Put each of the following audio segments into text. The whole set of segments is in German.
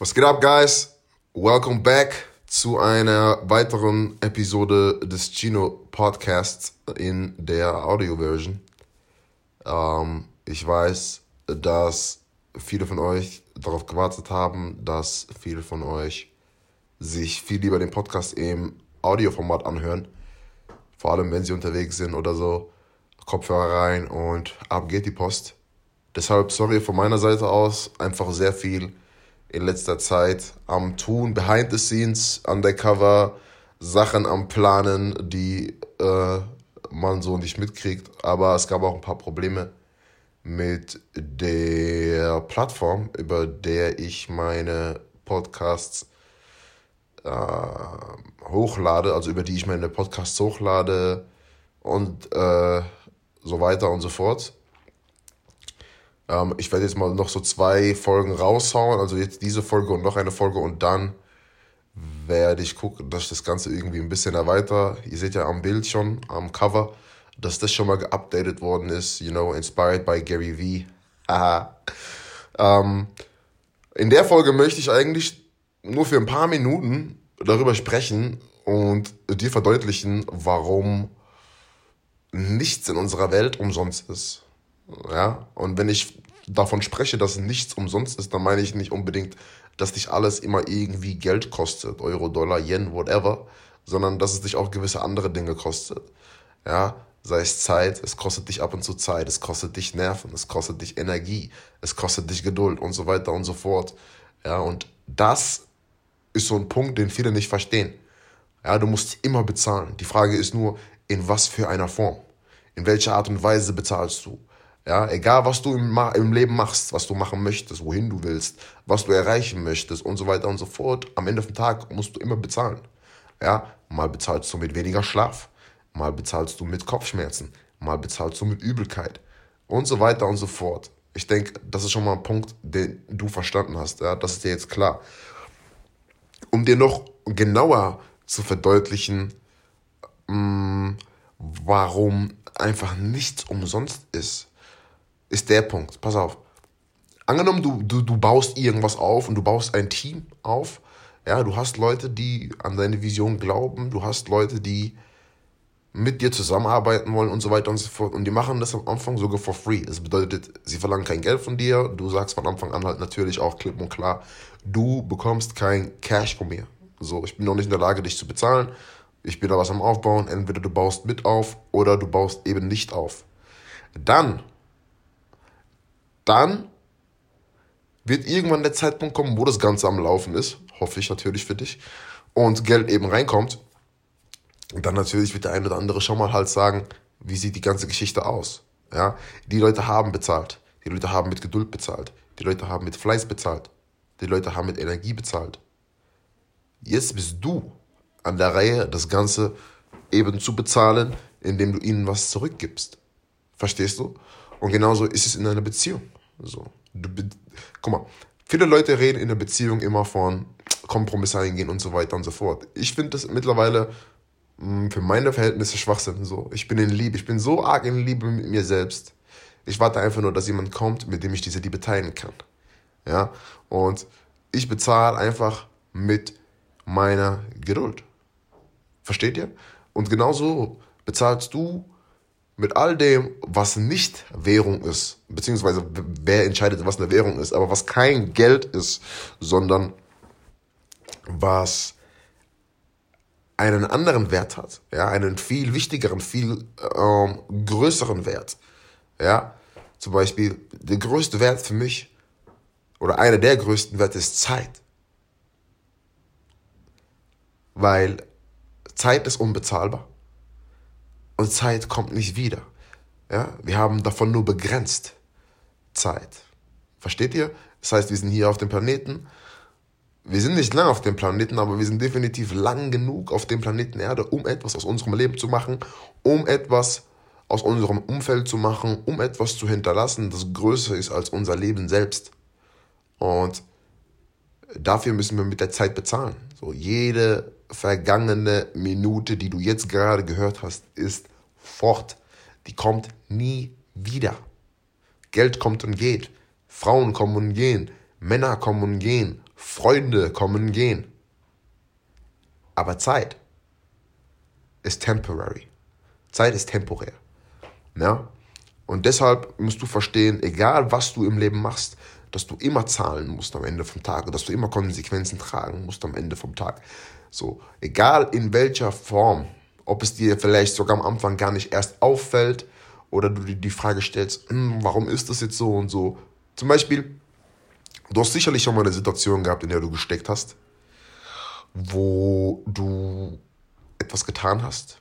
Was geht ab, guys? Welcome back zu einer weiteren Episode des Chino Podcasts in der Audio-Version. Ähm, ich weiß, dass viele von euch darauf gewartet haben, dass viele von euch sich viel lieber den Podcast im Audioformat anhören. Vor allem, wenn sie unterwegs sind oder so. Kopfhörer rein und ab geht die Post. Deshalb sorry von meiner Seite aus, einfach sehr viel in letzter Zeit am Tun, behind the scenes, undercover, Sachen am Planen, die äh, man so nicht mitkriegt. Aber es gab auch ein paar Probleme mit der Plattform, über der ich meine Podcasts äh, hochlade, also über die ich meine Podcasts hochlade und äh, so weiter und so fort. Ähm, ich werde jetzt mal noch so zwei Folgen raushauen, also jetzt diese Folge und noch eine Folge und dann werde ich gucken, dass ich das Ganze irgendwie ein bisschen erweitere. Ihr seht ja am Bild schon, am Cover, dass das schon mal geupdatet worden ist, you know, inspired by Gary Vee. Haha. ähm, in der Folge möchte ich eigentlich nur für ein paar Minuten darüber sprechen und dir verdeutlichen, warum nichts in unserer Welt umsonst ist. Ja, und wenn ich davon spreche, dass nichts umsonst ist, dann meine ich nicht unbedingt, dass dich alles immer irgendwie Geld kostet, Euro, Dollar, Yen, whatever, sondern dass es dich auch gewisse andere Dinge kostet. Ja, sei es Zeit, es kostet dich ab und zu Zeit, es kostet dich Nerven, es kostet dich Energie, es kostet dich Geduld und so weiter und so fort. Ja, und das ist so ein Punkt, den viele nicht verstehen. Ja, du musst immer bezahlen. Die Frage ist nur, in was für einer Form? In welcher Art und Weise bezahlst du? Ja, egal was du im, im, Leben machst, was du machen möchtest, wohin du willst, was du erreichen möchtest und so weiter und so fort, am Ende vom Tag musst du immer bezahlen. Ja, mal bezahlst du mit weniger Schlaf, mal bezahlst du mit Kopfschmerzen, mal bezahlst du mit Übelkeit und so weiter und so fort. Ich denke, das ist schon mal ein Punkt, den du verstanden hast. Ja, das ist dir jetzt klar. Um dir noch genauer zu verdeutlichen, mm, warum einfach nichts umsonst ist ist der Punkt. Pass auf. Angenommen, du, du, du baust irgendwas auf und du baust ein Team auf. Ja, du hast Leute, die an deine Vision glauben. Du hast Leute, die mit dir zusammenarbeiten wollen und so weiter und so fort. Und die machen das am Anfang sogar for free. Das bedeutet, sie verlangen kein Geld von dir. Du sagst von Anfang an halt natürlich auch klipp und klar, du bekommst kein Cash von mir. So, ich bin noch nicht in der Lage, dich zu bezahlen. Ich bin da was am Aufbauen. Entweder du baust mit auf oder du baust eben nicht auf. Dann dann wird irgendwann der Zeitpunkt kommen, wo das Ganze am Laufen ist, hoffe ich natürlich für dich, und Geld eben reinkommt. Und dann natürlich wird der eine oder andere schon mal halt sagen, wie sieht die ganze Geschichte aus? Ja, die Leute haben bezahlt, die Leute haben mit Geduld bezahlt, die Leute haben mit Fleiß bezahlt, die Leute haben mit Energie bezahlt. Jetzt bist du an der Reihe, das Ganze eben zu bezahlen, indem du ihnen was zurückgibst. Verstehst du? Und genauso ist es in einer Beziehung. So. Du, guck mal, viele Leute reden in der Beziehung immer von Kompromisse eingehen und so weiter und so fort. Ich finde das mittlerweile mh, hm, für meine Verhältnisse Schwachsinn. So. Ich bin in Liebe, ich bin so arg in Liebe mit mir selbst. Ich warte einfach nur, dass jemand kommt, mit dem ich diese Liebe teilen kann. Ja, und ich bezahle einfach mit meiner Geduld. Versteht ihr? Und genauso bezahlst du mit all dem, was nicht Währung ist, beziehungsweise wer entscheidet, was eine Währung ist, aber was kein Geld ist, sondern was einen anderen Wert hat, ja, einen viel wichtigeren, viel ähm, größeren Wert, ja, zum Beispiel der größte Wert für mich oder einer der größten Werte ist Zeit, weil Zeit ist unbezahlbar und Zeit kommt nicht wieder. Ja? Wir haben davon nur begrenzt Zeit. Versteht ihr? Das heißt, wir sind hier auf dem Planeten. Wir sind nicht lang auf dem Planeten, aber wir sind definitiv lang genug auf dem Planeten Erde, um etwas aus unserem Leben zu machen, um etwas aus unserem Umfeld zu machen, um etwas zu hinterlassen, das größer ist als unser Leben selbst. Und dafür müssen wir mit der Zeit bezahlen. So jede vergangene Minute, die du jetzt gerade gehört hast, ist fort. Die kommt nie wieder. Geld kommt und geht. Frauen kommen und gehen. Männer kommen und gehen. Freunde kommen, gehen. Aber Zeit ist temporary. Zeit ist temporär. Ja? Und deshalb musst du verstehen, egal was du im Leben machst, dass du immer zahlen musst am Ende vom Tag, dass du immer Konsequenzen tragen musst am Ende vom Tag. So, egal in welcher Form, ob es dir vielleicht sogar am Anfang gar nicht erst auffällt oder du dir die Frage stellst, hm, warum ist das jetzt so und so. Zum Beispiel, du hast sicherlich schon mal eine Situation gehabt, in der du gesteckt hast, wo du etwas getan hast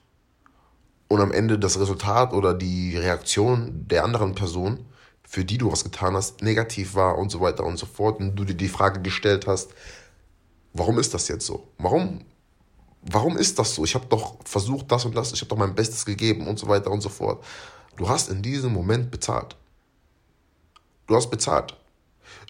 und am Ende das Resultat oder die Reaktion der anderen Person, für die du was getan hast, negativ war und so weiter und so fort und du dir die Frage gestellt hast, warum ist das jetzt so? Warum, warum ist das so? Ich habe doch versucht das und das, ich habe doch mein Bestes gegeben und so weiter und so fort. Du hast in diesem Moment bezahlt. Du hast bezahlt.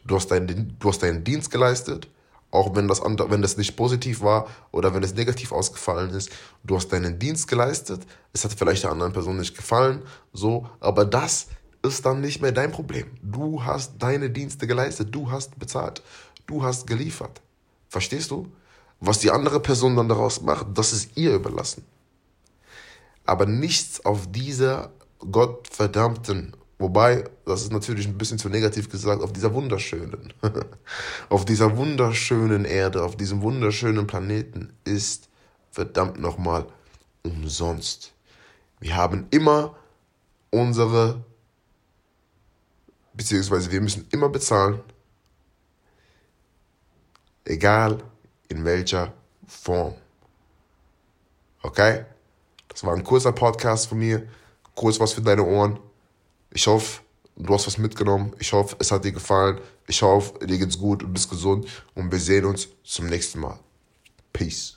Du hast deinen, du hast deinen Dienst geleistet auch wenn das, wenn das nicht positiv war oder wenn es negativ ausgefallen ist, du hast deinen Dienst geleistet, es hat vielleicht der anderen Person nicht gefallen, so, aber das ist dann nicht mehr dein Problem. Du hast deine Dienste geleistet, du hast bezahlt, du hast geliefert. Verstehst du? Was die andere Person dann daraus macht, das ist ihr überlassen. Aber nichts auf dieser gottverdammten Wobei, das ist natürlich ein bisschen zu negativ gesagt, auf dieser wunderschönen, auf dieser wunderschönen Erde, auf diesem wunderschönen Planeten ist verdammt nochmal umsonst. Wir haben immer unsere, beziehungsweise wir müssen immer bezahlen, egal in welcher Form. Okay? Das war ein kurzer Podcast von mir, kurz was für deine Ohren. Ich hoffe, du hast was mitgenommen. Ich hoffe, es hat dir gefallen. Ich hoffe, dir geht's gut und bist gesund. Und wir sehen uns zum nächsten Mal. Peace.